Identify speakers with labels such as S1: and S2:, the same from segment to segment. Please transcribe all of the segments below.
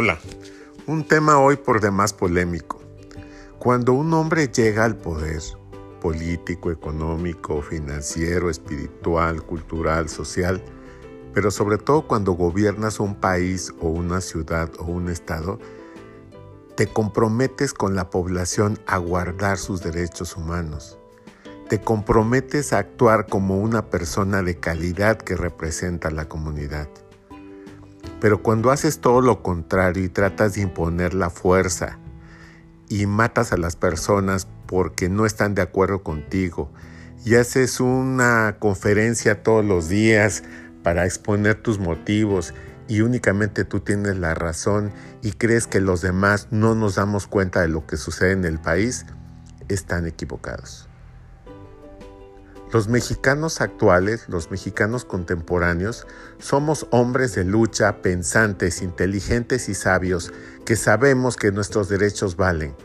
S1: Hola, un tema hoy por demás polémico. Cuando un hombre llega al poder, político, económico, financiero, espiritual, cultural, social, pero sobre todo cuando gobiernas un país o una ciudad o un estado, te comprometes con la población a guardar sus derechos humanos. Te comprometes a actuar como una persona de calidad que representa a la comunidad. Pero cuando haces todo lo contrario y tratas de imponer la fuerza y matas a las personas porque no están de acuerdo contigo y haces una conferencia todos los días para exponer tus motivos y únicamente tú tienes la razón y crees que los demás no nos damos cuenta de lo que sucede en el país, están equivocados. Los mexicanos actuales, los mexicanos contemporáneos, somos hombres de lucha, pensantes, inteligentes y sabios, que sabemos que nuestros derechos valen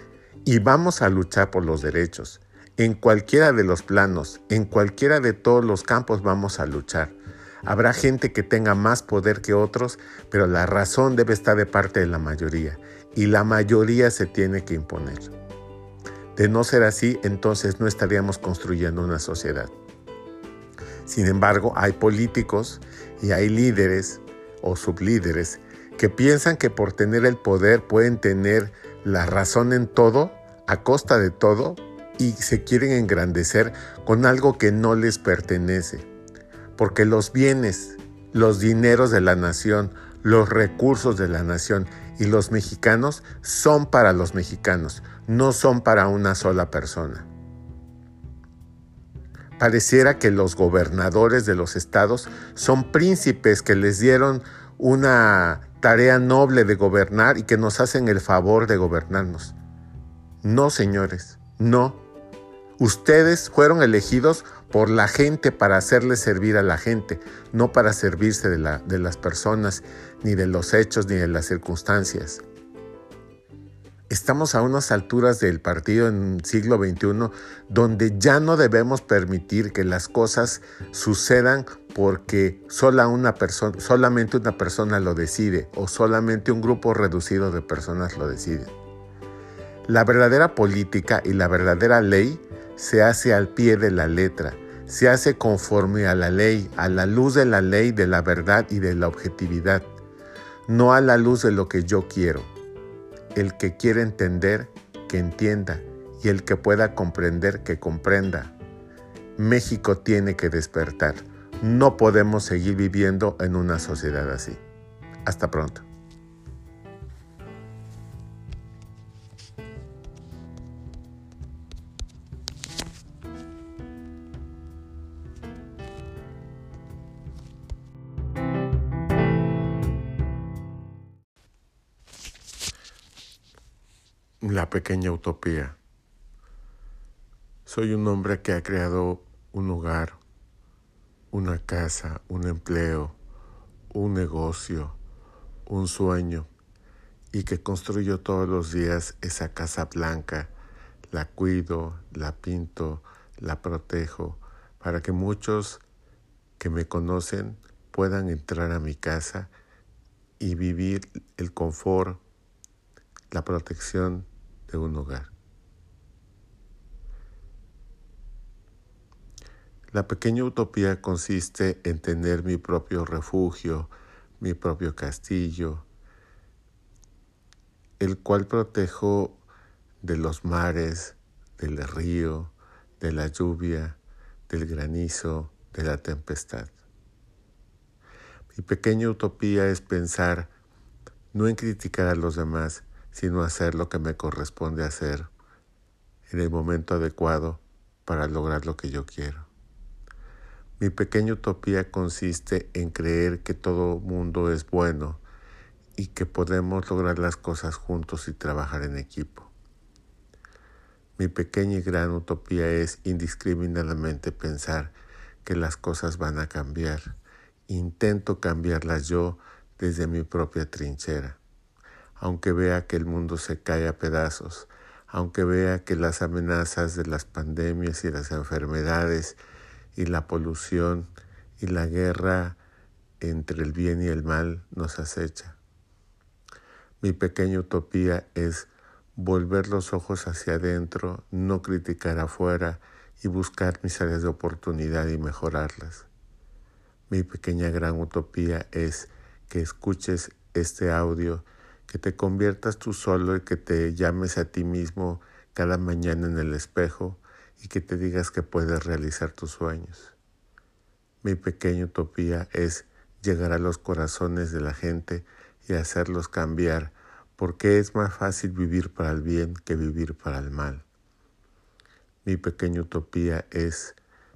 S1: y vamos a luchar por los derechos. En cualquiera de los planos, en cualquiera de todos los campos vamos a luchar. Habrá gente que tenga más poder que otros, pero la razón debe estar de parte de la mayoría y la mayoría se tiene que imponer. De no ser así, entonces no estaríamos construyendo una sociedad. Sin embargo, hay políticos y hay líderes o sublíderes que piensan que por tener el poder pueden tener la razón en todo, a costa de todo, y se quieren engrandecer con algo que no les pertenece. Porque los bienes, los dineros de la nación, los recursos de la nación y los mexicanos son para los mexicanos, no son para una sola persona. Pareciera que los gobernadores de los estados son príncipes que les dieron una tarea noble de gobernar y que nos hacen el favor de gobernarnos. No, señores, no. Ustedes fueron elegidos por la gente para hacerle servir a la gente, no para servirse de, de las personas, ni de los hechos, ni de las circunstancias. Estamos a unas alturas del partido en el siglo XXI donde ya no debemos permitir que las cosas sucedan porque sola una persona, solamente una persona lo decide o solamente un grupo reducido de personas lo deciden. La verdadera política y la verdadera ley se hace al pie de la letra, se hace conforme a la ley, a la luz de la ley, de la verdad y de la objetividad, no a la luz de lo que yo quiero. El que quiere entender, que entienda, y el que pueda comprender, que comprenda. México tiene que despertar. No podemos seguir viviendo en una sociedad así. Hasta pronto. La pequeña utopía. Soy un hombre que ha creado un hogar, una casa, un empleo, un negocio, un sueño y que construyo todos los días esa casa blanca, la cuido, la pinto, la protejo, para que muchos que me conocen puedan entrar a mi casa y vivir el confort, la protección un hogar. La pequeña utopía consiste en tener mi propio refugio, mi propio castillo, el cual protejo de los mares, del río, de la lluvia, del granizo, de la tempestad. Mi pequeña utopía es pensar no en criticar a los demás, sino hacer lo que me corresponde hacer en el momento adecuado para lograr lo que yo quiero. Mi pequeña utopía consiste en creer que todo mundo es bueno y que podemos lograr las cosas juntos y trabajar en equipo. Mi pequeña y gran utopía es indiscriminadamente pensar que las cosas van a cambiar. Intento cambiarlas yo desde mi propia trinchera aunque vea que el mundo se cae a pedazos, aunque vea que las amenazas de las pandemias y las enfermedades y la polución y la guerra entre el bien y el mal nos acecha. Mi pequeña utopía es volver los ojos hacia adentro, no criticar afuera y buscar mis áreas de oportunidad y mejorarlas. Mi pequeña gran utopía es que escuches este audio, que te conviertas tú solo y que te llames a ti mismo cada mañana en el espejo y que te digas que puedes realizar tus sueños. Mi pequeña utopía es llegar a los corazones de la gente y hacerlos cambiar, porque es más fácil vivir para el bien que vivir para el mal. Mi pequeña utopía es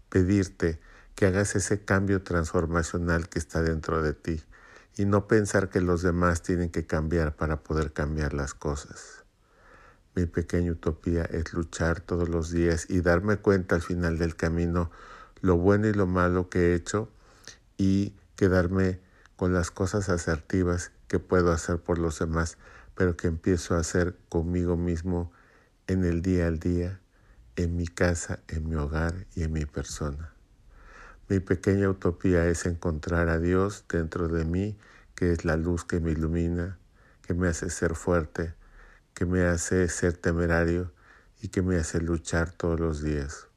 S1: pedirte que hagas ese cambio transformacional que está dentro de ti y no pensar que los demás tienen que cambiar para poder cambiar las cosas. Mi pequeña utopía es luchar todos los días y darme cuenta al final del camino lo bueno y lo malo que he hecho y quedarme con las cosas asertivas que puedo hacer por los demás, pero que empiezo a hacer conmigo mismo en el día al día, en mi casa, en mi hogar y en mi persona. Mi pequeña utopía es encontrar a Dios dentro de mí, que es la luz que me ilumina, que me hace ser fuerte, que me hace ser temerario y que me hace luchar todos los días.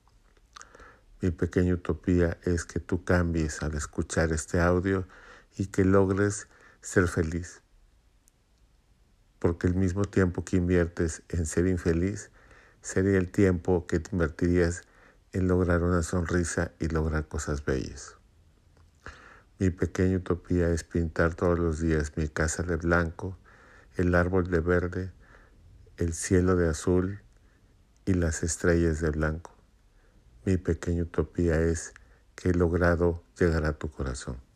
S1: Mi pequeña utopía es que tú cambies al escuchar este audio y que logres ser feliz. Porque el mismo tiempo que inviertes en ser infeliz sería el tiempo que invertirías en lograr una sonrisa y lograr cosas bellas. Mi pequeña utopía es pintar todos los días mi casa de blanco, el árbol de verde, el cielo de azul y las estrellas de blanco. Mi pequeña utopía es que he logrado llegar a tu corazón.